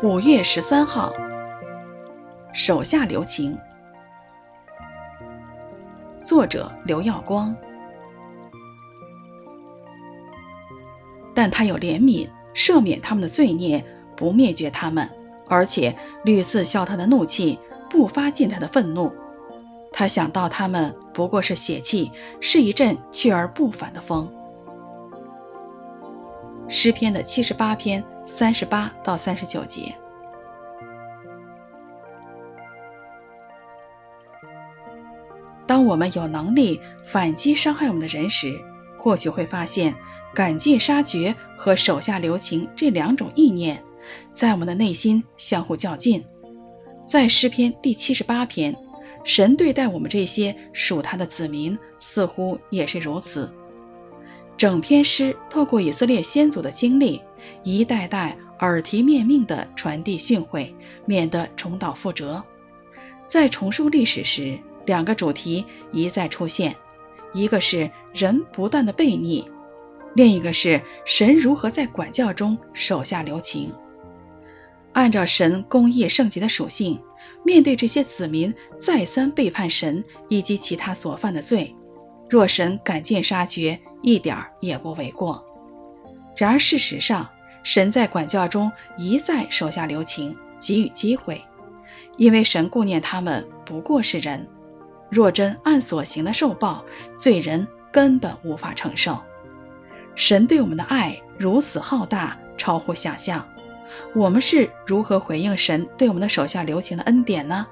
五月十三号，手下留情。作者刘耀光。但他有怜悯，赦免他们的罪孽，不灭绝他们，而且屡次消他的怒气，不发尽他的愤怒。他想到他们不过是血气，是一阵去而不返的风。诗篇的七十八篇三十八到三十九节。当我们有能力反击伤害我们的人时，或许会发现赶尽杀绝和手下留情这两种意念，在我们的内心相互较劲。在诗篇第七十八篇，神对待我们这些属他的子民，似乎也是如此。整篇诗透过以色列先祖的经历，一代代耳提面命地传递训诲，免得重蹈覆辙。在重述历史时，两个主题一再出现：一个是人不断的悖逆，另一个是神如何在管教中手下留情。按照神公义圣洁的属性，面对这些子民再三背叛神以及其他所犯的罪，若神赶尽杀绝，一点儿也不为过。然而事实上，神在管教中一再手下留情，给予机会，因为神顾念他们不过是人。若真按所行的受报，罪人根本无法承受。神对我们的爱如此浩大，超乎想象。我们是如何回应神对我们的手下留情的恩典呢？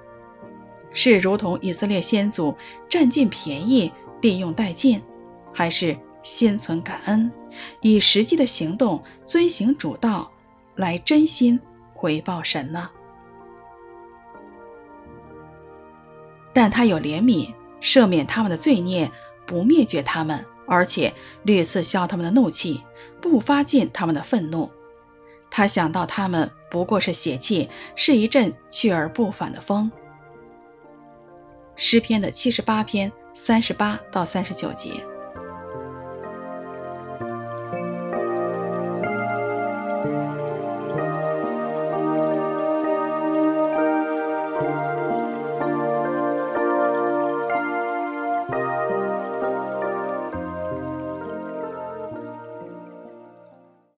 是如同以色列先祖占尽便宜，利用殆尽，还是？心存感恩，以实际的行动遵行主道，来真心回报神呢？但他有怜悯，赦免他们的罪孽，不灭绝他们，而且屡次消他们的怒气，不发尽他们的愤怒。他想到他们不过是血气，是一阵去而不返的风。诗篇的七十八篇三十八到三十九节。